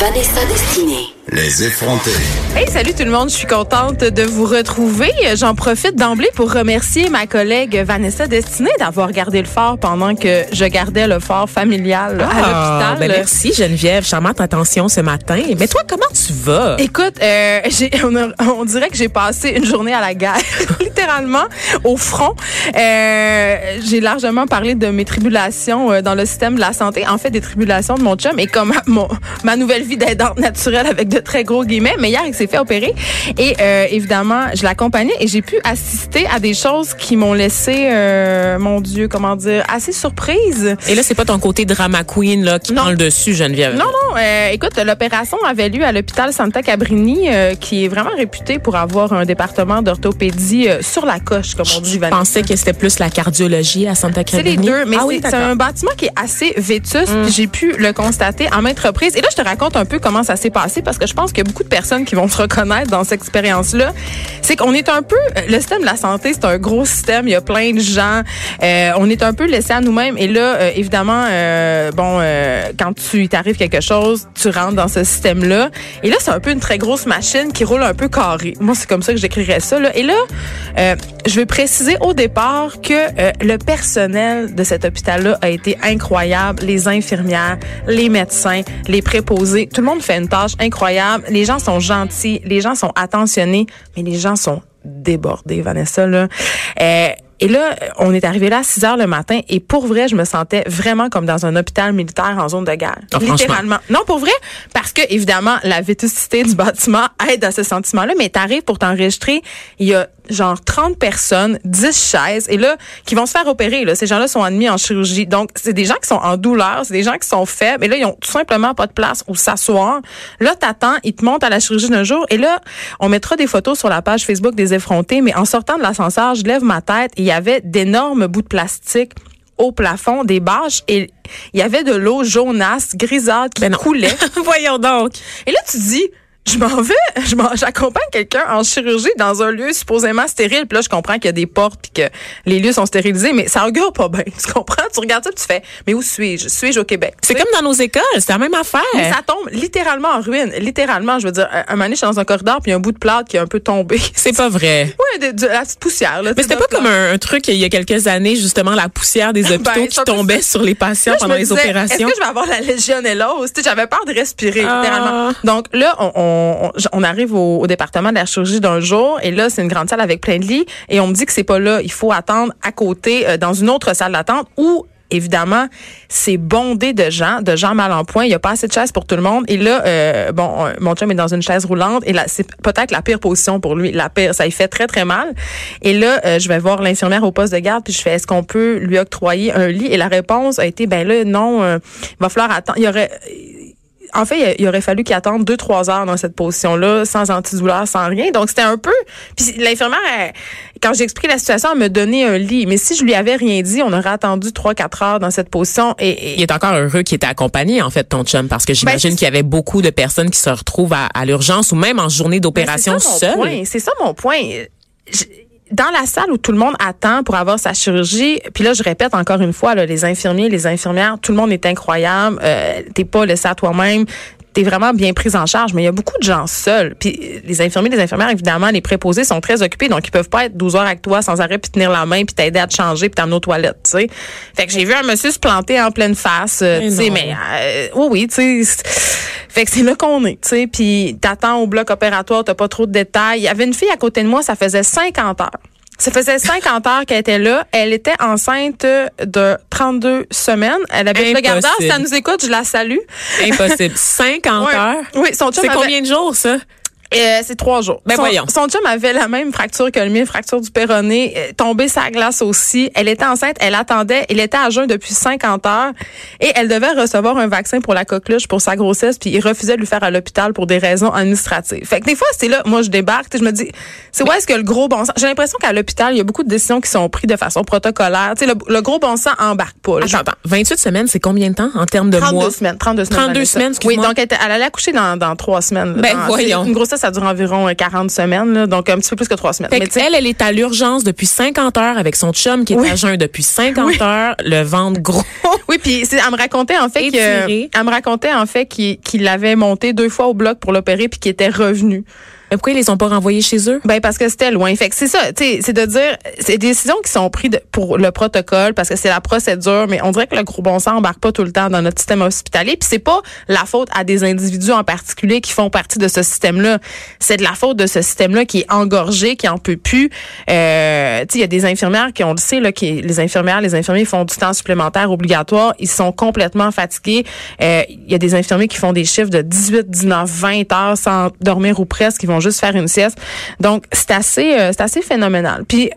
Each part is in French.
Vanessa Destinée. Les effrontés. Hey, salut tout le monde, je suis contente de vous retrouver. J'en profite d'emblée pour remercier ma collègue Vanessa Destinée d'avoir gardé le fort pendant que je gardais le fort familial à Ah, l'hôpital. ben merci Geneviève, charmante attention ce matin. Mais toi, comment tu vas? Écoute, euh, j'ai- on, a- on dirait que j'ai passé une journée à la guerre, littéralement, au front. Euh, j'ai largement parlé de mes tribulations euh, dans le système de la santé, en fait des tribulations de mon chum et comme mon, ma nouvelle vie d'aidante naturelle avec de très gros guillemets. Mais hier, il s'est fait opérer et euh, évidemment, je l'accompagnais et j'ai pu assister à des choses qui m'ont laissé, euh, mon Dieu, comment dire, assez surprise. Et là, c'est pas ton côté drama queen là, qui Non. prend le dessus, Geneviève? Non, non. euh, écoute, l'opération avait lieu à l'hôpital Santa Cabrini, euh, qui est vraiment réputé pour avoir un département d'orthopédie euh, sur la coche, comme on dit. Je pensais que c'était plus la cardiologie à Santa C'est Cruz. les deux, mais ah, c'est c'est. Mm. un bâtiment qui est assez vétuste. puis J'ai pu le constater en maintes reprises. Et là, je te raconte un peu comment ça s'est passé parce que je pense qu'il y a beaucoup de personnes qui vont se reconnaître dans cette expérience-là. C'est qu'on est un peu, le système de la santé, c'est un gros système. Il y a plein de gens. Euh, on est un peu laissé à nous-mêmes. Et là, euh, évidemment, euh, bon, euh, quand tu t'arrive quelque chose, tu rentres dans ce système-là. Et là, c'est un peu une très grosse machine qui roule un peu carré. Moi, c'est comme ça que j'écrirais ça. Là. Et là, euh, je veux préciser au départ que euh, le personnel de cet hôpital-là a été incroyable. Les infirmières, les médecins, les préposés, tout le monde fait une tâche incroyable. Les gens sont gentils, les gens sont attentionnés, mais les gens sont débordés, Vanessa. Là. Euh, et là, on est arrivé là à 6 heures le matin et pour vrai, je me sentais vraiment comme dans un hôpital militaire en zone de guerre. Ah. Littéralement. Non, pour vrai, parce que évidemment, la vétusté du bâtiment aide à ce sentiment-là, mais t'arrives pour t'enregistrer, il y a genre 30 personnes, 10 chaises, et là, qui vont se faire opérer. Là. Ces gens-là sont admis en chirurgie. Donc, c'est des gens qui sont en douleur, c'est des gens qui sont faibles, et là, ils ont tout simplement pas de place où s'asseoir. Là, t'attends, ils te montent à la chirurgie d'un jour, et là, on mettra des photos sur la page Facebook des effrontés, mais en sortant de l'ascenseur, je lève ma tête, et y avait d'énormes bouts de plastique au plafond, des bâches, et il y avait de l'eau jaunasse, grisâtre, qui Ben coulait. Voyons donc. Et là, tu dis, je m'en vais, je m'en- j'accompagne quelqu'un en chirurgie dans un lieu supposément stérile. Puis là, je comprends qu'il y a des portes puis que les lieux sont stérilisés, mais ça augure pas bien. Tu comprends? Tu regardes ça puis tu fais, mais où suis-je? Suis-je au Québec? C'est comme dans nos écoles, c'est la même affaire. Mais ça tombe littéralement en ruine. Littéralement, je veux dire, un moment donné, je suis dans un corridor puis il y a un bout de plâtre qui est un peu tombé. C'est pas vrai. Ouais, de, de la petite poussière. Là, Mais c'était pas comme un, un truc il y a quelques années, justement, la poussière des hôpitaux Ben, qui un peu tombait sur les patients Là, pendant les disais, opérations. Est-ce que je vais avoir la légionellose? Tu sais, J'avais peur de respirer, Ah. littéralement. Donc là, on, on, on arrive au, département de la chirurgie d'un jour et là, c'est une grande salle avec plein de lits et on me dit que c'est pas là. Il faut attendre à côté, euh, dans une autre salle d'attente où Évidemment, c'est bondé de gens, de gens mal en point. Il n'y a pas assez de chaises pour tout le monde. Et là, euh, bon, euh, mon chum est dans une chaise roulante et là, c'est peut-être la pire position pour lui. La pire, ça lui fait très très mal. Et là, je vais voir l'infirmière au poste de garde puis je fais, est-ce qu'on peut lui octroyer un lit? Et la réponse a été, ben là, non, euh, il va falloir attendre. Il y aurait en fait, il aurait fallu qu'il attende deux, trois heures dans cette position-là, sans antidouleur, sans rien. Donc, c'était un peu... Puis l'infirmière, elle- quand j'ai expliqué la situation, elle me donnait un lit. Mais si je lui avais rien dit, on aurait attendu trois, quatre heures dans cette position. Et, et- Il est encore heureux qu'il était accompagné, en fait, ton chum, parce que j'imagine Ben, c'est- qu'il y avait beaucoup de personnes qui se retrouvent à, à l'urgence ou même en journée Ben, d'opération c'est ça mon seule. point. C'est ça mon point. Je- dans la salle où tout le monde attend pour avoir sa chirurgie, puis là je répète encore une fois, les infirmiers, les infirmières, tout le monde est incroyable. Euh, T'es pas laissé à toi-même. T'es vraiment bien prise en charge, mais il y a beaucoup de gens seuls. Puis les infirmiers, les infirmières, évidemment, les préposés sont très occupés, donc ils peuvent pas être 12 heures avec toi sans arrêt puis tenir la main puis t'aider à te changer puis t'amener aux toilettes, tu sais. Fait que j'ai vu un monsieur se planter en pleine face, euh, tu sais, mais euh, oui, oui, tu sais. Fait que c'est là qu'on est, tu sais. Puis t'attends au bloc opératoire, t'as pas trop de détails. Il y avait une fille à côté de moi, ça faisait 50 heures. Ça faisait 50 heures qu'elle était là. Elle était enceinte de 32 semaines. Elle habite le Gardeur. Si ça nous écoute, je la salue. Impossible. 50 Ouais. heures. Oui, son chum C'est avait- combien de jours, ça? Euh, c'est trois jours. Ben son, voyons. Son chum avait la même fracture que le mien, fracture du péroné, euh, tombé sa glace aussi. Elle était enceinte, elle attendait, il était à jeun depuis 50 heures et elle devait recevoir un vaccin pour la coqueluche pour sa grossesse puis il refusait de lui faire à l'hôpital pour des raisons administratives. Fait que des fois, c'est là, moi je débarque, je me dis, c'est où est-ce que le gros bon sens... J'ai l'impression qu'à l'hôpital, il y a beaucoup de décisions qui sont prises de façon protocolaire. Tu sais, le, le gros bon sens embarque pas. là. Attends, attends. 28 semaines, c'est combien de temps en termes de 32 mois? semaines, 32 semaines. 32 Vanessa. semaines, Oui, donc elle, était- elle allait accoucher dans, dans trois semaines. là. Ben, Dans- voyons. Une grossesse, ça dure environ euh, 40 semaines, là, donc un petit peu plus que trois semaines. Fait Mais elle, elle est à l'urgence depuis 50 heures avec son chum qui est Oui. à jeun depuis 50 heures, le ventre gros. oui, puis elle me racontait en fait que, elle me racontait en fait qu'il qu'il l'avait monté deux fois au bloc pour l'opérer puis qu'il était revenu. Mais pourquoi ils les ont pas renvoyés chez eux? Ben parce que c'était loin. Fait que c'est ça, tu c'est de dire c'est des décisions qui sont prises pour le protocole parce que c'est la procédure, mais on dirait que le gros bon sens embarque pas tout le temps dans notre système hospitalier. Puis c'est pas la faute à des individus en particulier qui font partie de ce système-là. C'est de la faute de ce système-là qui est engorgé, qui en peut plus. Euh, tu sais, il y a des infirmières qui on le sait là, qui les infirmières, les infirmiers font du temps supplémentaire obligatoire. Ils sont complètement fatigués. Euh, Il y a des infirmiers qui font des chiffres de 18, 19, 20 heures sans dormir ou presque. Juste faire une sieste. Donc, c'est assez, euh, c'est assez phénoménal. Puis,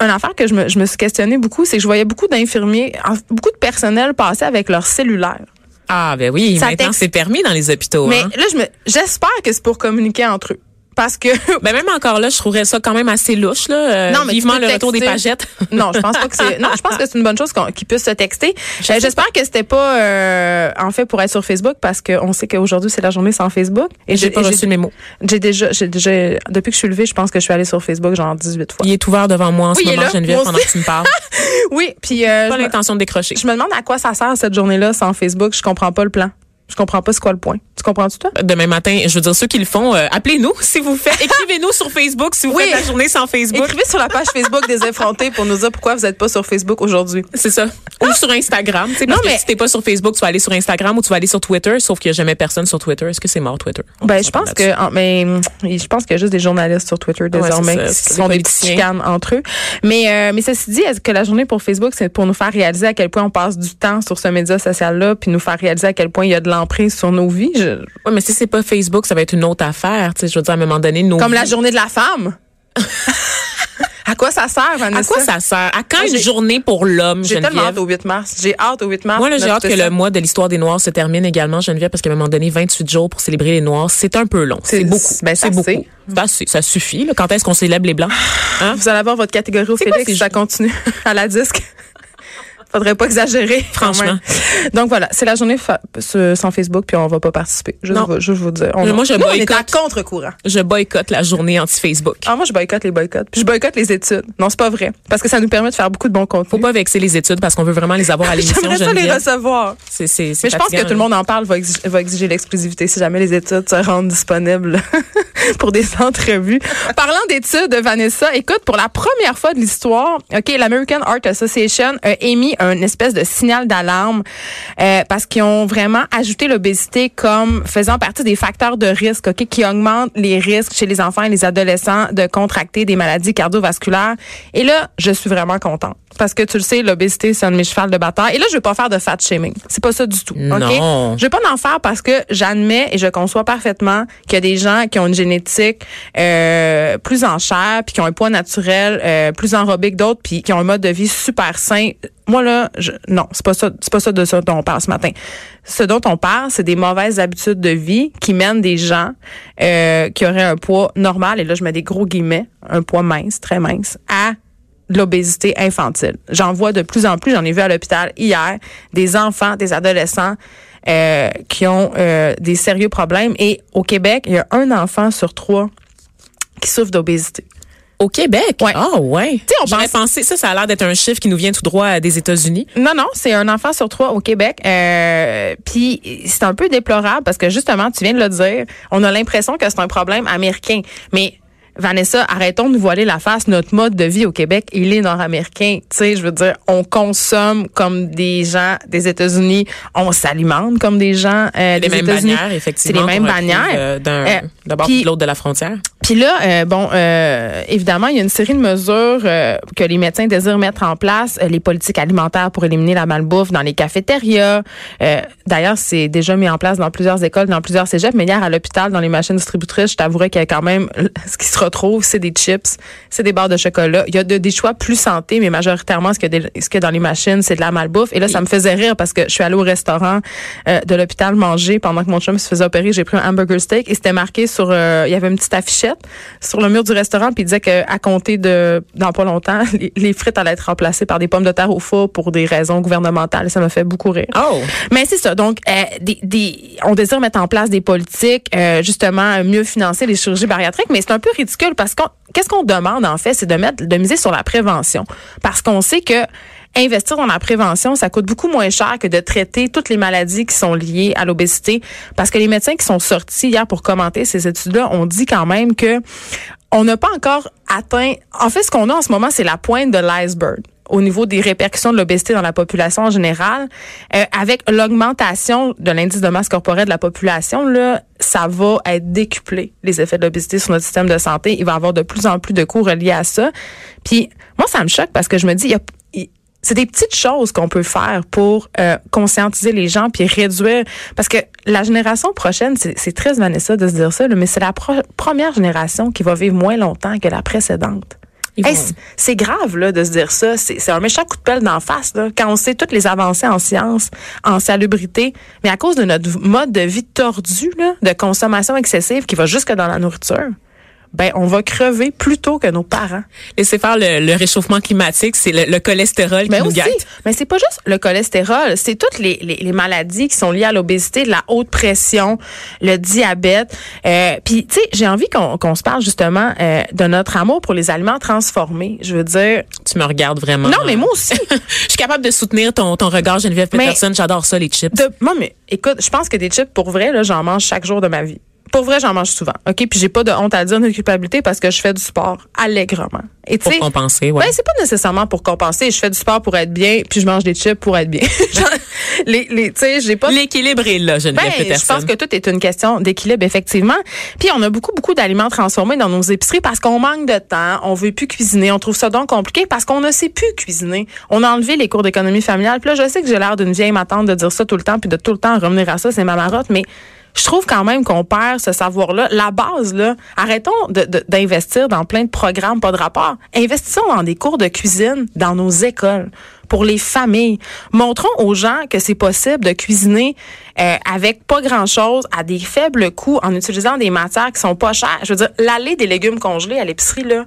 une affaire que je me, je me suis questionnée beaucoup, c'est que je voyais beaucoup d'infirmiers, beaucoup de personnel passer avec leur cellulaire. Ah, ben oui, Ça maintenant c'est permis dans les hôpitaux. Mais hein. là, je me, j'espère que c'est pour communiquer entre eux. Parce que Ben même encore là, je trouverais ça quand même assez louche là. Euh, Non, mais vivement le retour des pagettes. non, je pense pas que c'est non, je pense que c'est une bonne chose qu'on- qu'ils puissent se texter. Euh, J'espère que c'était pas euh, en fait pour être sur Facebook parce qu'on sait qu'aujourd'hui c'est la journée sans Facebook et J'ai pas reçu le mémo. J'ai déjà j'ai déjà depuis que je suis levée, je pense que je suis allée sur Facebook genre 18 fois. Il est ouvert devant moi en Oui, ce moment, là, Geneviève, pendant que tu me parles. Oui, puis euh, pas l'intention de décrocher. je me demande à quoi ça sert cette journée-là sans Facebook, je comprends pas le plan. Je comprends pas c'est quoi le point. Tu comprends-tu toi? Demain matin, je veux dire, ceux qui le font, euh, appelez-nous si vous faites. Écrivez-nous sur Facebook si vous Oui. faites la journée sans Facebook. Écrivez sur la page Facebook des effrontés pour nous dire pourquoi vous êtes pas sur Facebook aujourd'hui. C'est ça. Ou sur Instagram. Non, parce que mais- si t'es pas sur Facebook, tu vas aller sur Instagram ou tu vas aller sur Twitter, sauf qu'il y a jamais personne sur Twitter. Est-ce que c'est mort, Twitter? On Ben, je pense que, en- mais, hum, je pense qu'il y a juste des journalistes sur Twitter désormais ça, qui se des petites chicanes entre eux. Mais, euh, mais ceci dit, est-ce que la journée pour Facebook, c'est pour nous faire réaliser à quel point on passe du temps sur ce média social-là, puis nous faire réaliser à quel point il y a de l'emprise sur nos vies? Je- Ouais, mais si c'est pas Facebook, ça va être une autre affaire. Tu sais, je veux dire, à un moment donné, nos Comme la journée de la femme. à quoi ça sert, À Vanessa? quoi ça sert? À quand une journée pour l'homme, J'ai tellement hâte au 8 mars. J'ai hâte au 8 mars. Moi, là, j'ai hâte que le mois de l'histoire des Noirs se termine également, Geneviève, parce qu'à un moment donné, 28 jours pour célébrer les Noirs, c'est un peu long. C'est- beaucoup. ben, c'est beaucoup. assez. Ça suffit. là. Quand est-ce qu'on célèbre les Blancs? Hein? Vous allez avoir votre catégorie au Félix si ça continue à la disque. Faudrait pas exagérer. Franchement. Donc voilà, c'est la journée sans Facebook, puis on va pas participer. Juste, Non. vous- dire. On Moi, je Nous, on est à boycotte. contre-courant. Je boycotte la journée anti-Facebook. Ah, moi, je boycotte les boycotts. Puis je boycotte les études. Non, c'est pas vrai. Parce que ça nous permet de faire beaucoup de bons contenus. Faut pas vexer les études parce qu'on veut vraiment les avoir à l'émission, J'aimerais ça les recevoir. C'est, c'est, Mais je pense que tout le monde en parle, va exiger, va exiger l'exclusivité si jamais les études se rendent disponibles pour des entrevues. Parlant d'études, Vanessa, écoute, pour la première fois de l'histoire, OK, l'American Art Association a émis un espèce de signal d'alarme euh, parce qu'ils ont vraiment ajouté l'obésité comme faisant partie des facteurs de risque, qui augmentent les risques chez les enfants et les adolescents de contracter des maladies cardiovasculaires. Et là, je suis vraiment contente. Parce que tu le sais, l'obésité, c'est un de mes chevals de bataille. Et là, je vais pas faire de fat shaming. C'est pas ça du tout. Non. Je vais pas en faire parce que j'admets et je conçois parfaitement qu'il y a des gens qui ont une génétique euh, plus en chair, puis qui ont un poids naturel euh, plus enrobé que d'autres, puis qui ont un mode de vie super sain. Moi là, je, non, c'est pas ça, c'est pas ça de ça dont on parle ce matin. Ce dont on parle, c'est des mauvaises habitudes de vie qui mènent des gens euh, qui auraient un poids normal et là je mets des gros guillemets, un poids mince, très mince, à de l'obésité infantile. J'en vois de plus en plus, j'en ai vu à l'hôpital hier, des enfants, des adolescents euh, qui ont euh, des sérieux problèmes. Et au Québec, il y a un enfant sur trois qui souffre d'obésité. Au Québec? Ouais. Ah, ouais. sais, on pense- pensé, ça, ça a l'air d'être un chiffre qui nous vient tout droit euh, des États-Unis. Non, non, c'est un enfant sur trois au Québec. Euh, Puis c'est un peu déplorable parce que justement, tu viens de le dire, on a l'impression que c'est un problème américain. Mais Vanessa, arrêtons de nous voiler la face. Notre mode de vie au Québec, il est nord-américain. Tu sais, je veux dire, on consomme comme des gens des États-Unis, on s'alimente comme des gens euh, les des mêmes États-Unis. bannières, effectivement. C'est les mêmes bannières. euh, d'un Euh, d'abord puis- l'autre de la frontière. Puis là, euh, bon, euh, évidemment, il y a une série de mesures que les médecins désirent mettre en place. Les politiques alimentaires pour éliminer la malbouffe dans les cafétérias. D'ailleurs, c'est déjà mis en place dans plusieurs écoles, dans plusieurs cégeps. Mais hier, à l'hôpital, dans les machines distributrices, je t'avouerais qu'il y a quand même... Ce qui se retrouve, c'est des chips, c'est des barres de chocolat. Il y a de- des choix plus santé, mais majoritairement, ce qu'il y a, des- ce a dans les machines, c'est de la malbouffe. Et là, ça me faisait rire parce que je suis allée au restaurant euh, de l'hôpital manger pendant que mon chum se faisait opérer. J'ai pris un hamburger steak et c'était marqué sur... euh, il y avait une petite affichette sur le mur du restaurant puis il disait que à compter de dans pas longtemps les, les frites allaient être remplacées par des pommes de terre au four pour des raisons gouvernementales ça m'a fait beaucoup rire Oh! mais c'est ça donc euh, des, des on désire mettre en place des politiques justement mieux financer les chirurgies bariatriques mais c'est un peu ridicule parce qu'on qu'est-ce qu'on demande en fait c'est de mettre de miser sur la prévention parce qu'on sait que Investir dans la prévention, ça coûte beaucoup moins cher que de traiter toutes les maladies qui sont liées à l'obésité. Parce que les médecins qui sont sortis hier pour commenter ces études-là ont dit quand même que on n'a pas encore atteint. En fait, ce qu'on a en ce moment, c'est la pointe de l'iceberg au niveau des répercussions de l'obésité dans la population en général, Euh, avec l'augmentation de l'indice de masse corporelle de la population, là, ça va être décuplé, les effets de l'obésité sur notre système de santé. Il va y avoir de plus en plus de coûts reliés à ça. Puis, moi, ça me choque parce que je me dis, il y a, c'est des petites choses qu'on peut faire pour euh, conscientiser les gens puis réduire parce que la génération prochaine c'est triste Vanessa de se dire ça là, mais c'est la première génération qui va vivre moins longtemps que la précédente. Hey, c'est- grave là de se dire ça. C'est c'est un méchant coup de pelle d'en face là, quand on sait toutes les avancées en sciences, en salubrité, mais à cause de notre mode de vie tordu là, de consommation excessive qui va jusque dans la nourriture, ben on va crever plus tôt que nos parents. Laissez faire le, le réchauffement climatique, c'est le, le cholestérol Mais qui nous aussi, gâte. mais c'est pas juste le cholestérol, c'est toutes les, les, les maladies qui sont liées à l'obésité, la haute pression, le diabète. Euh, Puis, tu sais, j'ai envie qu'on qu'on se parle justement euh, de notre amour pour les aliments transformés. Je veux dire, Tu me regardes vraiment. non, mais moi aussi. Je suis capable de soutenir ton, ton regard, Geneviève Peterson. J'adore ça, les chips. De, moi, mais écoute, je pense que des chips, pour vrai, là, j'en mange chaque jour de ma vie. Pour vrai, j'en mange souvent. OK? Puis j'ai pas de honte à dire, de culpabilité parce que je fais du sport allègrement. Et tu Pour compenser, ouais. Ben, c'est pas nécessairement pour compenser. Je fais du sport pour être bien, puis je mange des chips pour être bien. Les, les, tu sais, j'ai pas L'équilibre est là, Geneviève ben, je pense que tout est une question d'équilibre, effectivement. Puis on a beaucoup, beaucoup d'aliments transformés dans nos épiceries parce qu'on manque de temps, on veut plus cuisiner, on trouve ça donc compliqué parce qu'on ne sait plus cuisiner. On a enlevé les cours d'économie familiale. Puis là, je sais que j'ai l'air d'une vieille matante de dire ça tout le temps, puis de tout le temps revenir à ça, c'est ma marotte, mais je trouve quand même qu'on perd ce savoir-là. La base, là, arrêtons d'investir dans plein de programmes, pas de rapport. Investissons dans des cours de cuisine dans nos écoles pour les familles. Montrons aux gens que c'est possible de cuisiner euh, avec pas grand-chose, à des faibles coûts, en utilisant des matières qui sont pas chères. Je veux dire, l'allée des légumes congelés à l'épicerie, là,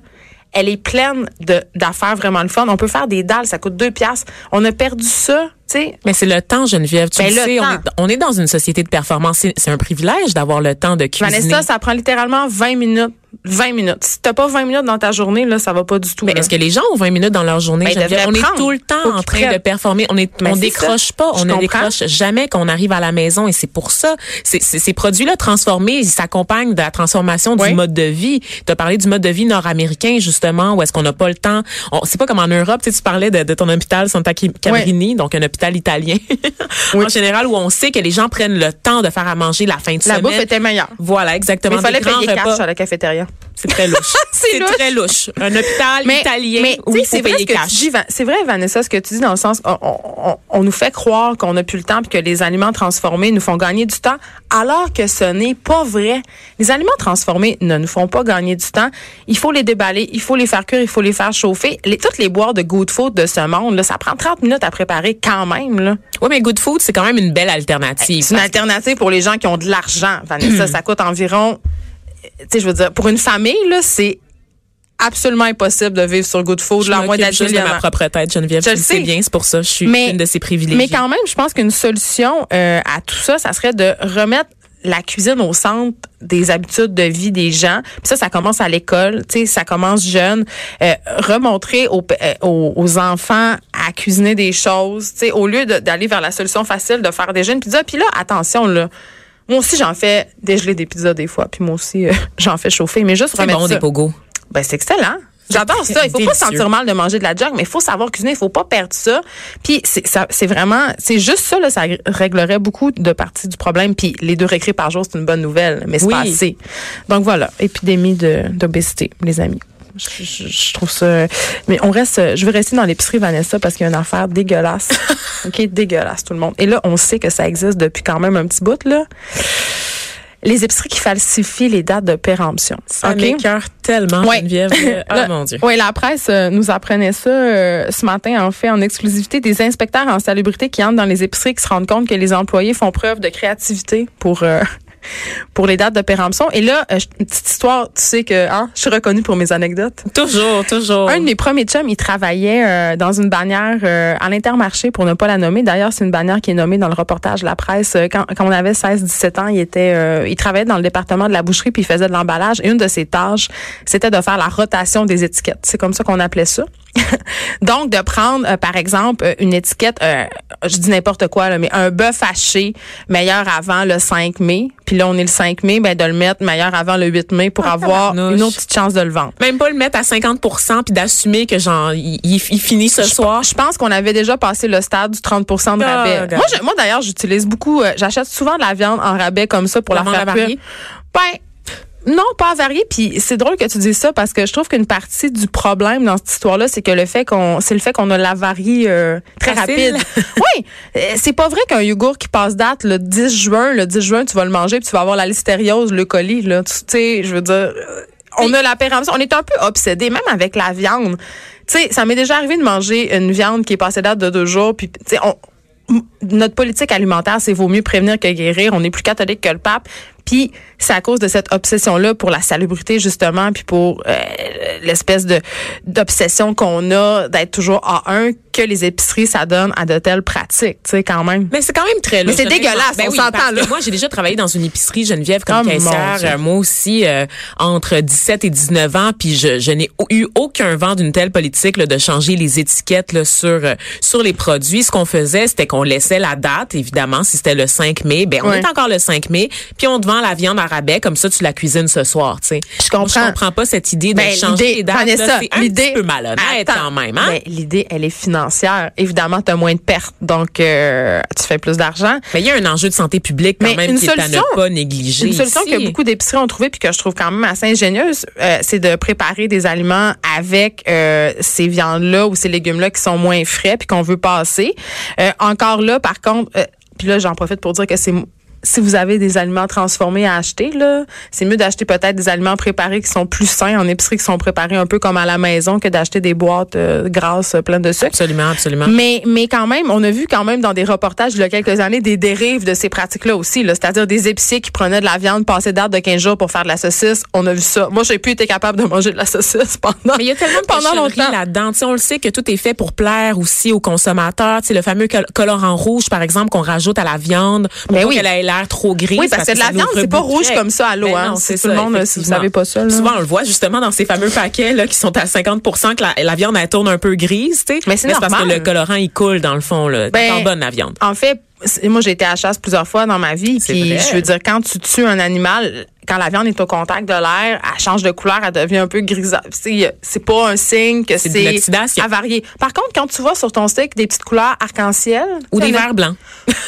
elle est pleine d'affaires vraiment le fun. On peut faire des dalles, ça coûte deux piastres. On a perdu ça, sais. Mais c'est le temps, Geneviève. Tu Ben, le le sais, on est, on est dans une société de performance. C'est c'est un privilège d'avoir le temps de cuisiner. Vanessa, ça prend littéralement 20 minutes. 20 minutes. Si t'as pas 20 minutes dans ta journée, là, ça va pas du tout. Mais est-ce que les gens ont 20 minutes dans leur journée? Ben, on est tout le temps en train de performer. On est, Ben, on décroche ça. pas. Je On ne décroche jamais qu'on arrive à la maison. Et c'est pour ça. Ces produits-là transformés, ils s'accompagnent de la transformation Oui. du mode de vie. Tu as parlé du mode de vie nord-américain, justement, où est-ce qu'on n'a pas le temps. On- C'est pas comme en Europe. Tu sais, tu parlais de, de ton hôpital Santa Cabrini, donc un hôpital italien. en général, où on sait que les gens prennent le temps de faire à manger la fin de La semaine. bouffe était meilleure. Voilà, Mais exactement. il fallait payer cash à la cafétéria. C'est très louche. C'est très louche. Un hôpital italien mais, c'est vrai payer ce que cash. tu dis, Van- c'est vrai, Vanessa, ce que tu dis dans le sens, on, on- on nous fait croire qu'on n'a plus le temps puis que les aliments transformés nous font gagner du temps, alors que ce n'est pas vrai. Les aliments transformés ne nous font pas gagner du temps. Il faut les déballer, il faut les faire cuire, il faut les faire chauffer. Les, toutes les boires de good food de ce monde, là, ça prend 30 minutes à préparer quand même. Là. Oui, mais Good Food, c'est quand même une belle alternative. C'est une alternative pour les gens qui ont de l'argent, Vanessa. ça coûte environ, tu sais, je veux dire, pour une famille, là, c'est absolument impossible de vivre sur Good Food, m'occupe d'être juste de ma propre tête, Geneviève. Je le sais sais. bien, c'est pour ça. Je suis Mais- une de ces privilégiées. Mais quand même, je pense qu'une solution euh, à tout ça, ça serait de remettre la cuisine au centre des habitudes de vie des gens. Puis ça, ça commence à l'école, tu sais, ça commence jeune. Euh, remontrer aux, euh, aux, aux enfants à cuisiner des choses, tu sais, au lieu d'aller vers la solution facile de faire des jeunes, puis là, attention, là, Moi aussi, j'en fais dégeler des pizzas des fois. Puis moi aussi, euh, j'en fais chauffer. Mais juste remettre bon, ça. des pogos. Ben, c'est excellent. J'adore ça. Il faut pas se délicieux. sentir mal de manger de la junk, mais il faut savoir cuisiner. Il faut pas perdre ça. Puis c'est vraiment, c'est juste ça là, ça réglerait beaucoup de parties du problème. Puis les deux récrés par jour, c'est une bonne nouvelle, mais c'est Oui. pas assez. Donc voilà, épidémie de d'obésité, les amis. Je, je- je trouve ça. Mais on reste. Je veux rester dans l'épicerie Vanessa parce qu'il y a une affaire dégueulasse. ok, dégueulasse tout le monde. Et là, on sait que ça existe depuis quand même un petit bout là. Les épiceries qui falsifient les dates de péremption. Ça Ok? m'écoeure tellement, Ouais. Geneviève. Euh, oh mon Dieu. Oui, la presse euh, nous apprenait ça euh, ce matin, en fait, en exclusivité, des inspecteurs en salubrité qui entrent dans les épiceries qui se rendent compte que les employés font preuve de créativité pour euh, pour les dates de péremption. Et là, euh, une petite histoire, tu sais que hein, je suis reconnue pour mes anecdotes. Toujours, toujours. Un de mes premiers chums, il travaillait euh, dans une bannière euh, à l'intermarché, pour ne pas la nommer. D'ailleurs, c'est une bannière qui est nommée dans le reportage de la presse. Euh, Quand, quand on avait 16-17 ans, il était, euh, il travaillait dans le département de la boucherie puis il faisait de l'emballage. Et une de ses tâches, c'était de faire la rotation des étiquettes. C'est comme ça qu'on appelait ça. Donc, de prendre, euh, par exemple, euh, une étiquette, euh, je dis n'importe quoi, là, mais un bœuf haché meilleur avant le 5 mai. Puis là, on est le 5 mai, ben, de le mettre meilleur avant le 8 mai pour Ah, avoir une autre petite chance de le vendre. Même pas le mettre à 50% puis d'assumer que genre il, il- il finit ce soir. Je pense qu'on avait déjà passé le stade du 30% de Ah, rabais. moi, moi d'ailleurs, j'utilise beaucoup, euh, j'achète souvent de la viande en rabais comme ça pour La faire cuire. Ben, non, pas avariée. Puis c'est drôle que tu dises ça parce que je trouve qu'une partie du problème dans cette histoire-là, c'est que le fait qu'on, c'est le fait qu'on a l'avarie euh, très Facile. rapide. oui, euh, c'est pas vrai qu'un yogourt qui passe date le 10 juin, le 10 juin, tu vas le manger puis tu vas avoir la listériose, le colis. Là, tu sais, je veux dire. euh, On a la péremption. On est un peu obsédé, même avec la viande. Tu sais, ça m'est déjà arrivé de manger une viande qui est passée date de deux jours. Puis, tu sais, on, notre politique alimentaire, c'est vaut mieux prévenir que guérir. On est plus catholique que le pape. Puis c'est à cause de cette obsession-là pour la salubrité justement, puis pour euh, l'espèce de d'obsession qu'on a d'être toujours à un que les épiceries ça donne à de telles pratiques, tu sais quand même. Mais c'est quand même très Mais c'est dégueulasse, on oui, s'entend, là. Moi, j'ai déjà travaillé dans une épicerie Geneviève comme Oh, caissière. Euh, moi aussi, euh, entre 17 et 19 ans, puis je, je n'ai eu aucun vent d'une telle politique là, de changer les étiquettes là, sur euh, sur les produits. Ce qu'on faisait, c'était qu'on laissait la date, évidemment, si c'était le 5 mai, ben on Ouais. est encore le 5 mai, puis on la viande à rabais, comme ça tu la cuisines ce soir, tu sais. Je comprends. Moi, je comprends pas cette idée de Ben, changer l'idée- les dates. C'est un petit peu malhonnête Attends. quand même, hein? Mais l'idée, elle est financière. Évidemment, tu as moins de pertes, donc euh, tu fais plus d'argent. Mais il y a un enjeu de santé publique quand Mais même qui est à ne pas négliger. Une solution ici. que beaucoup d'épiceries ont trouvée puis que je trouve quand même assez ingénieuse, euh, c'est de préparer des aliments avec euh, ces viandes-là ou ces légumes-là qui sont moins frais puis qu'on veut passer. Encore là, par contre, puis là, j'en profite pour dire que c'est si vous avez des aliments transformés à acheter, là, c'est mieux d'acheter peut-être des aliments préparés qui sont plus sains en épicerie, qui sont préparés un peu comme à la maison, que d'acheter des boîtes euh, grasses pleines de sucre. Absolument, absolument. Mais, mais quand même, on a vu quand même dans des reportages il y a quelques années des dérives de ces pratiques-là aussi. là. C'est-à-dire des épiciers qui prenaient de la viande passée date de 15 jours pour faire de la saucisse. On a vu ça. Moi, j'ai plus été capable de manger de la saucisse pendant Mais il y a tellement de pendant longtemps. là-dedans. On le sait que tout est fait pour plaire aussi aux consommateurs. Tu sais, le fameux col- colorant rouge, par exemple, qu'on rajoute à la viande pour Mais oui. qu'elle trop grise. Oui, parce que de la viande, c'est pas rouge comme ça à l'eau. Ben Hein. C'est c'est tout le monde, si vous savez pas ça. là. Souvent, on le voit justement dans ces fameux paquets là qui sont à 50% que la, la viande elle tourne un peu grise, tu sais. Mais c'est parce que le colorant il coule dans le fond là. Ben, c'est bonne la viande. En fait, c'est- moi, j'ai été à la chasse plusieurs fois dans ma vie. C'est Puis, je veux dire, quand tu tues un animal, quand la viande est au contact de l'air, elle change de couleur, elle devient un peu grisâtre. C'est pas un signe que C'est avarié. Par contre, quand tu vois sur ton steak des petites couleurs arc-en-ciel Ou des verres blancs.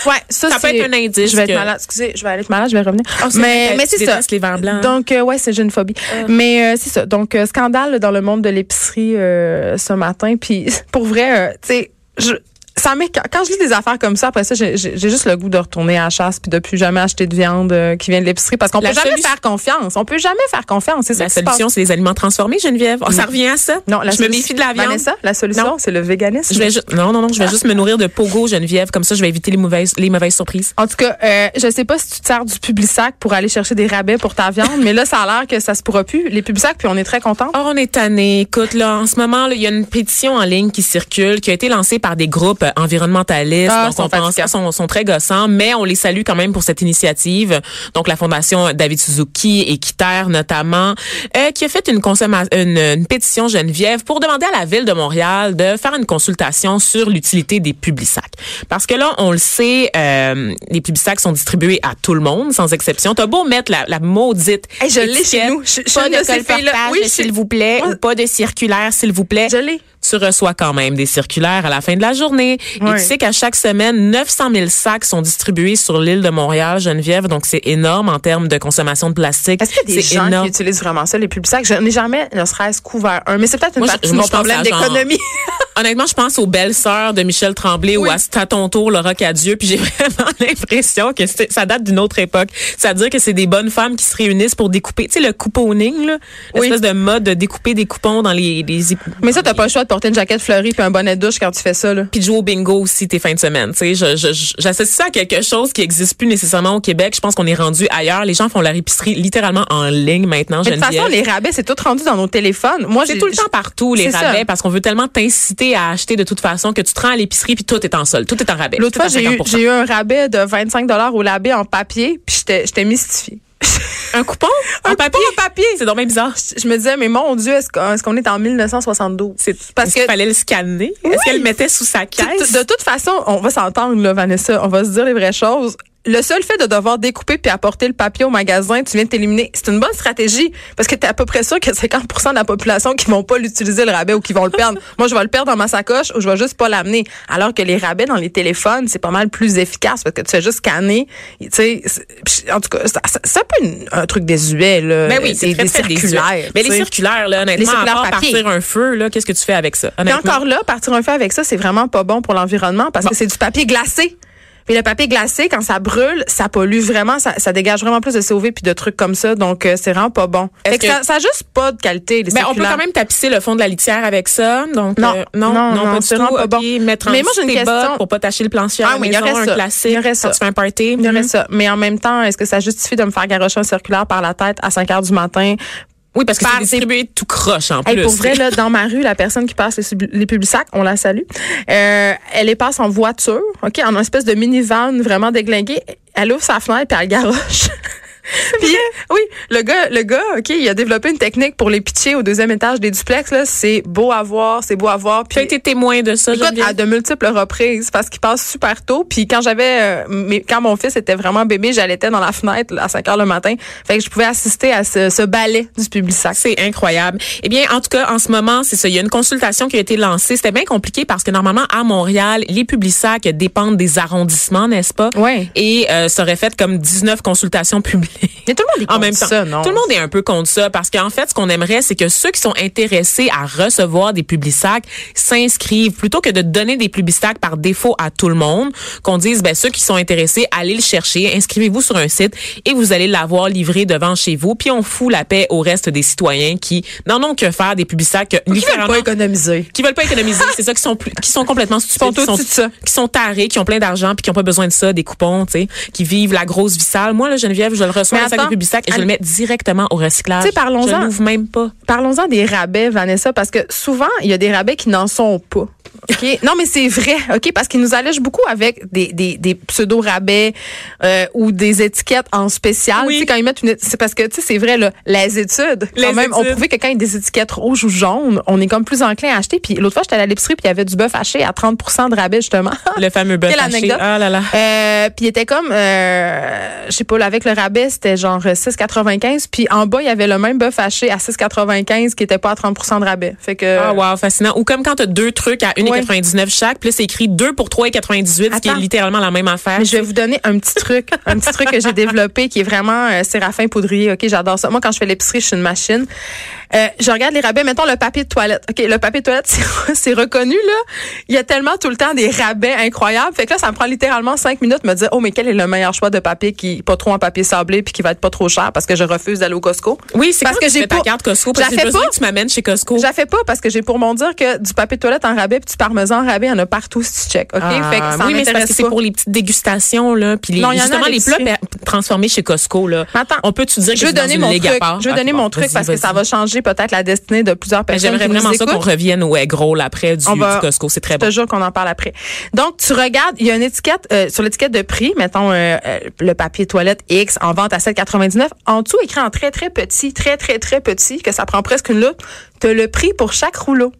Ouais, ça, Ça peut être un indice Je vais être que- malade. Excusez, je vais aller être malade, je vais revenir. Oh, mais c'est ça. les verres blancs. Donc euh, ouais, c'est j'ai une phobie. Mais euh, c'est ça. Donc euh, scandale dans le monde de l'épicerie euh, ce matin. Puis pour vrai, euh, tu sais, je ça quand, je lis des affaires comme ça après ça j'ai juste le goût de retourner à la chasse puis de plus jamais acheter de viande euh, qui vient de l'épicerie parce qu'on peut jamais faire confiance on peut jamais faire confiance c'est La solution, c'est les aliments transformés, Geneviève. Oh, ça revient à ça? non la je me méfie de la viande. Vanessa, la solution c'est le véganisme Je vais ju- non, non, non, je vais juste me nourrir de pogo, Geneviève. Comme ça, je vais éviter les mauvaises, les mauvaises surprises. En tout cas, euh, je sais pas si tu te sers du Publisac pour aller chercher des rabais pour ta viande, mais là, ça a l'air que ça se pourra plus. Les Publisac, puis on est très contents. Oh, on est tanné. Écoute, là, en ce moment, il y a une pétition en ligne qui circule, qui a été lancée par des groupes environnementalistes. Ah, donc, on pense, sont, sont très gossants, mais on les salue quand même pour cette initiative. Donc, la Fondation David Suzuki et Kiter, notamment, euh, qui a fait une, une, une pétition Geneviève pour demander à la Ville de Montréal de faire une consultation sur l'utilité des publics sacs. Parce que là, on le sait, euh, les publics sacs sont distribués à tout le monde, sans exception. T'as beau mettre la, la maudite hey, je l'ai chez nous. Je, pas de, de oui, s'il vous plaît, ou pas de circulaire, s'il vous plaît. Je l'ai tu reçois quand même des circulaires à la fin de la journée. Et tu sais qu'à chaque semaine, 900 000 sacs sont distribués sur l'île de Montréal, Geneviève. Donc, c'est énorme en termes de consommation de plastique. Est-ce qu'il y a des gens énorme. qui utilisent vraiment ça, les publics sacs? Je n'ai jamais, ne serait-ce couvert un. Mais c'est peut-être une moi, partie de mon problème d'économie. Honnêtement, je pense aux belles sœurs de Michel Tremblay oui. ou à ton tour, Laura Cadieux. Puis j'ai vraiment l'impression que ça date d'une autre époque. C'est-à-dire que c'est des bonnes femmes qui se réunissent pour découper. Tu sais, le couponing, là. L'espèce de mode de découper des coupons dans les... les mais ça, t'as pas le choix de porter une jaquette fleurie puis un bonnet de douche quand tu fais ça. Là. Puis de jouer au bingo aussi tes fins de semaine. Tu sais, j'associe ça à quelque chose qui existe plus nécessairement au Québec. Je pense qu'on est rendu ailleurs. Les gens font leur épicerie littéralement en ligne maintenant. Mais de toute façon, les rabais, c'est tout rendu dans nos téléphones. Moi, c'est tout le temps partout les rabais parce qu'on veut tellement t'inciter à acheter de toute façon que tu te rends à l'épicerie puis tout est en solde, tout est en rabais. L'autre fois, j'ai eu, j'ai eu un rabais de 25 dollars au labé en papier puis j'étais mystifiée. Un coupon? Un papier? papier. C'est donc même bizarre. Je, me disais, mais mon Dieu, est-ce qu'on est, en 1972? C'est parce qu'il fallait le scanner. Est-ce qu'elle le mettait sous sa caisse? De, de toute façon, on va s'entendre, là, Vanessa. On va se dire les vraies choses le seul fait de devoir découper puis apporter le papier au magasin, tu viens de t'éliminer. C'est une bonne stratégie parce que tu es à peu près sûr qu'il y a 50% de la population qui vont pas l'utiliser le rabais ou qui vont le perdre. Moi, je vais le perdre dans ma sacoche ou je vais juste pas l'amener. Alors que les rabais dans les téléphones, c'est pas mal plus efficace parce que tu fais juste scanner. Tu sais, en tout cas, ça, ça, peut un truc désuet là. Mais ben oui, c'est des circulaires. Mais les circulaires là, honnêtement, les circulaires à partir un feu là, qu'est-ce que tu fais avec ça Et encore là, partir un feu avec ça, c'est vraiment pas bon pour l'environnement parce que c'est du papier glacé. Puis le papier glacé, quand ça brûle, ça pollue vraiment, ça, ça dégage vraiment plus de COV puis de trucs comme ça. Donc, euh, c'est vraiment pas bon. Fait que, ça, ça a juste pas de qualité. Les mais on peut quand même tapisser le fond de la litière avec ça. Donc, non, euh, non, non, non, pas du tout. Pas bon. Mettre mais moi, j'ai une question pour pas tacher le plancher ah, oui, il y aurait ça. classique. Il y aurait ça. tu fais un party. Il y aurait mm-hmm. ça. Mais en même temps, est-ce que ça justifie de me faire garocher un circulaire par la tête à 5 heures du matin oui, parce que c'est distribué tout croche en plus. pour vrai, là, dans ma rue, la personne qui passe les, les publics sacs, on la salue. Euh, elle les passe en voiture, ok, en une espèce de minivan vraiment déglingué. Elle ouvre sa fenêtre puis elle garoche. Puis, oui, le gars, le gars, ok, il a développé une technique pour les pitcher au deuxième étage des duplex. Là, c'est beau à voir, c'est beau à voir. Puis, été témoin de ça, écoute, à de multiples reprises, parce qu'il passe super tôt. Puis quand j'avais, euh, quand mon fils était vraiment bébé, j'allaitais dans la fenêtre à 5 heures le matin. Fait que je pouvais assister à ce, ce ballet du public sac. C'est incroyable. Eh bien, en tout cas, en ce moment, c'est ça. Il y a une consultation qui a été lancée. C'était bien compliqué parce que normalement à Montréal, les publics sacs dépendent des arrondissements, n'est-ce pas? Oui. Et euh, ça aurait fait comme 19 consultations publiques. Mais tout le monde est en même temps, ça, non? Tout le monde est un peu contre ça parce qu'en fait, ce qu'on aimerait, c'est que ceux qui sont intéressés à recevoir des publicisacs s'inscrivent plutôt que de donner des publicisacs par défaut à tout le monde. Qu'on dise, ben ceux qui sont intéressés, allez le chercher, inscrivez-vous sur un site et vous allez l'avoir livré devant chez vous. Puis on fout la paix au reste des citoyens qui n'en ont que faire des publicisacs qui veulent pas économiser, qui veulent pas économiser. c'est ça qui sont qui sont complètement stupides, qui sont, ça. qui sont tarés, qui ont plein d'argent puis qui ont pas besoin de ça, des coupons, tu sais, qui vivent la grosse vie sale. Moi, là, Geneviève, je le reçois un sac de et je le mets directement au recyclage. Tu sais, parlons-en. Je l'ouvre même pas. Parlons-en des rabais, Vanessa, parce que souvent, il y a des rabais qui n'en sont pas. OK? Non, mais c'est vrai, OK? Parce qu'ils nous allègent beaucoup avec des, des, des pseudo-rabais euh, ou des étiquettes en spécial. Oui. Tu sais, quand ils mettent une c'est parce que, tu sais, c'est vrai, là, les études, quand même, on prouvait que quand il y a des étiquettes rouges ou jaunes, on est comme plus enclin à acheter. Puis l'autre fois, j'étais à l'épicerie, puis il y avait du bœuf haché à 30% de rabais, justement. Le fameux bœuf haché. Ah là là. Euh, puis il était comme, euh, je sais pas, là, avec le rabais, c'était genre 6,95. Puis en bas, il y avait le même bœuf haché à 6,95 qui était pas à 30% de rabais. Fait que. Ah, wow, fascinant. Ou comme quand tu as deux trucs à 1,99 chaque, puis c'est écrit 2 pour 3,98, ce qui est littéralement la même affaire. Mais je vais vous donner un petit truc, un petit truc que j'ai développé qui est vraiment euh, Séraphin Poudrier. OK, j'adore ça. Moi, quand je fais l'épicerie, je suis une machine. Euh, je regarde les rabais. Mettons le papier de toilette. OK, le papier de toilette, c'est reconnu, là. Il y a tellement tout le temps des rabais incroyables. Fait que là, ça me prend littéralement cinq minutes de me dire, oh, mais quel est le meilleur choix de papier qui pas trop en papier sablé puis qui va être pas trop cher parce que je refuse d'aller au Costco. Oui, c'est parce que j'ai pas ta carte Costco parce que besoin que tu m'amènes chez Costco. Je fais pas parce que j'ai pour mon dire que du papier de toilette en rabais puis du parmesan en rabais, il y en a partout si tu check. OK? Ah, fait que ça oui, mais c'est c'est pour les petites dégustations, là. Puis les, justement, les plats transformés chez Costco, là. Attends. On peut-tu dire que je veux donner mon truc. Je veux donner mon truc parce que ça va changer peut-être la destinée de plusieurs personnes. J'aimerais nous vraiment ça qu'on revienne au egg roll après du, va- du Costco. C'est très Je bon. te jure qu'on en parle après. Donc, tu regardes, il y a une étiquette, euh, sur l'étiquette de prix, mettons euh, euh, le papier toilette X en vente à 7,99. En dessous, écrit en très, très petit, très, très, très petit, que ça prend presque une loupe, tu le prix pour chaque rouleau.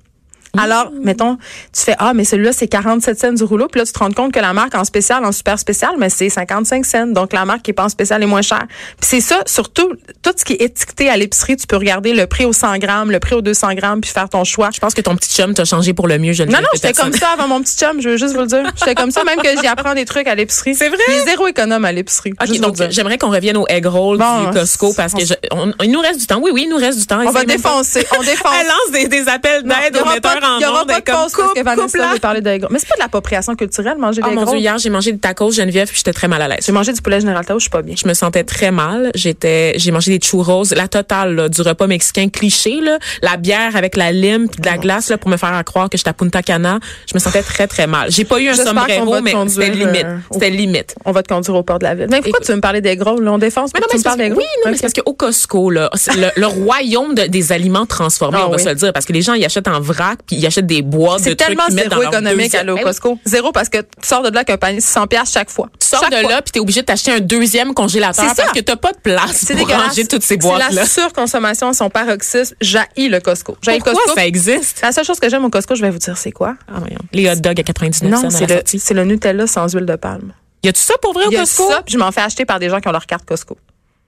Alors, mettons, tu fais, ah, mais celui-là, c'est 47 cents du rouleau. Puis là, tu te rends compte que la marque en spécial, en super spécial, mais c'est 55 cents. Donc, la marque qui est pas en spécial est moins chère. Puis c'est ça, surtout, tout ce qui est étiqueté à l'épicerie, tu peux regarder le prix au 100 grammes, le prix au 200 grammes, puis faire ton choix. Je pense que ton petit chum t'a changé pour le mieux. Je Non, non, j'étais comme ça avant mon petit chum, je veux juste vous le dire. J'étais comme ça, même que j'y apprends des trucs à l'épicerie. C'est vrai? Est zéro économe à l'épicerie. Donc le j'aimerais qu'on revienne au egg roll Bon, du Costco parce que je- on- il nous reste du temps. Oui, oui, il nous reste du temps. On va défoncer, on défonce. Elle lance des, des appels d'aide aux metteurs en il y aura pas Elle de pause parce que Vanessa veut parler de gros. Mais c'est pas de l'appropriation culturelle, manger Oh des mon gros. Dieu, hier, j'ai mangé des tacos Geneviève puis j'étais très mal à l'aise. J'ai mangé du poulet général Tao, je suis pas bien. Je me sentais très mal. J'étais, j'ai mangé des churros, la totale là, du repas mexicain cliché là, la bière avec la lime puis de la glace là pour me faire croire que j'étais à Punta Cana. Je me sentais très très mal. J'ai pas eu un sombrero, mais c'était limite. euh, C'était limite. On va te conduire au port de la ville. Mais pourquoi Écoute. tu veux me parler des gros? Là, on défonce. Mais non, tu mais me c'est parce parles des gros. oui, non, mais c'est parce qu'au Costco, là, le, royaume de- des aliments transformés, Ah on va se le dire, parce que les gens, ils achètent en vrac, puis ils achètent des boîtes de C'est trucs tellement qu'ils mettent dans zéro économique à deuxième- aller au Ben oui. Costco? Zéro parce que tu sors de là avec un panier de 600 pièces chaque fois. Tu sors Chaque de fois. là, puis t'es obligé de t'acheter un deuxième congélateur C'est ça. parce que t'as pas de place C'est pour ranger toutes ces C'est boîtes-là. la surconsommation, son paroxysme. J'haïs le Costco. Le Costco. ça existe? La seule chose que j'aime au Costco, je vais vous dire, c'est quoi? Ah. Les hot dogs à 99 Non, cents c'est le, c'est le Nutella sans huile de palme. Y a-tu ça pour vrai au a Costco? ça, puis je m'en fais acheter par des gens qui ont leur carte Costco.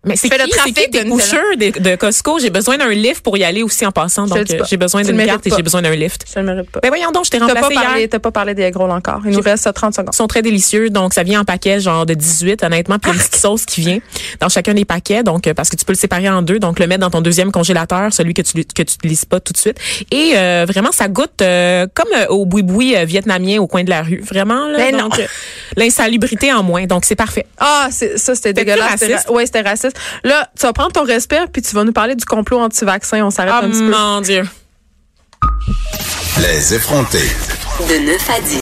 Mais c'est le trafic qui tes de de, Costco? J'ai besoin d'un lift pour y aller aussi en passant. Donc, euh, j'ai besoin d'une carte et j'ai besoin d'un lift. Je ne le mérite pas. Ben voyons donc, je t'ai remplacé pas parlé, t'as pas parlé des egg rolls encore. Il nous reste 30 secondes. Ils sont très délicieux, donc ça vient en paquet genre de 18 honnêtement, puis il y a une petite sauce qui vient dans chacun des paquets, donc euh, parce que tu peux le séparer en deux, donc le mettre dans ton deuxième congélateur, celui que tu que tu utilises pas tout de suite, et euh, vraiment ça goûte euh, comme euh, au boui-boui vietnamien au coin de la rue, vraiment là, Ben non. donc l'insalubrité en moins, donc c'est parfait. Ah, c'est, ça, c'était dégueulasse. plus C'était raciste. Là, tu vas prendre ton respire, puis tu vas nous parler du complot anti-vaccin. On s'arrête Oh un petit peu. mon dieu. Les effrontés. De 9 à 10.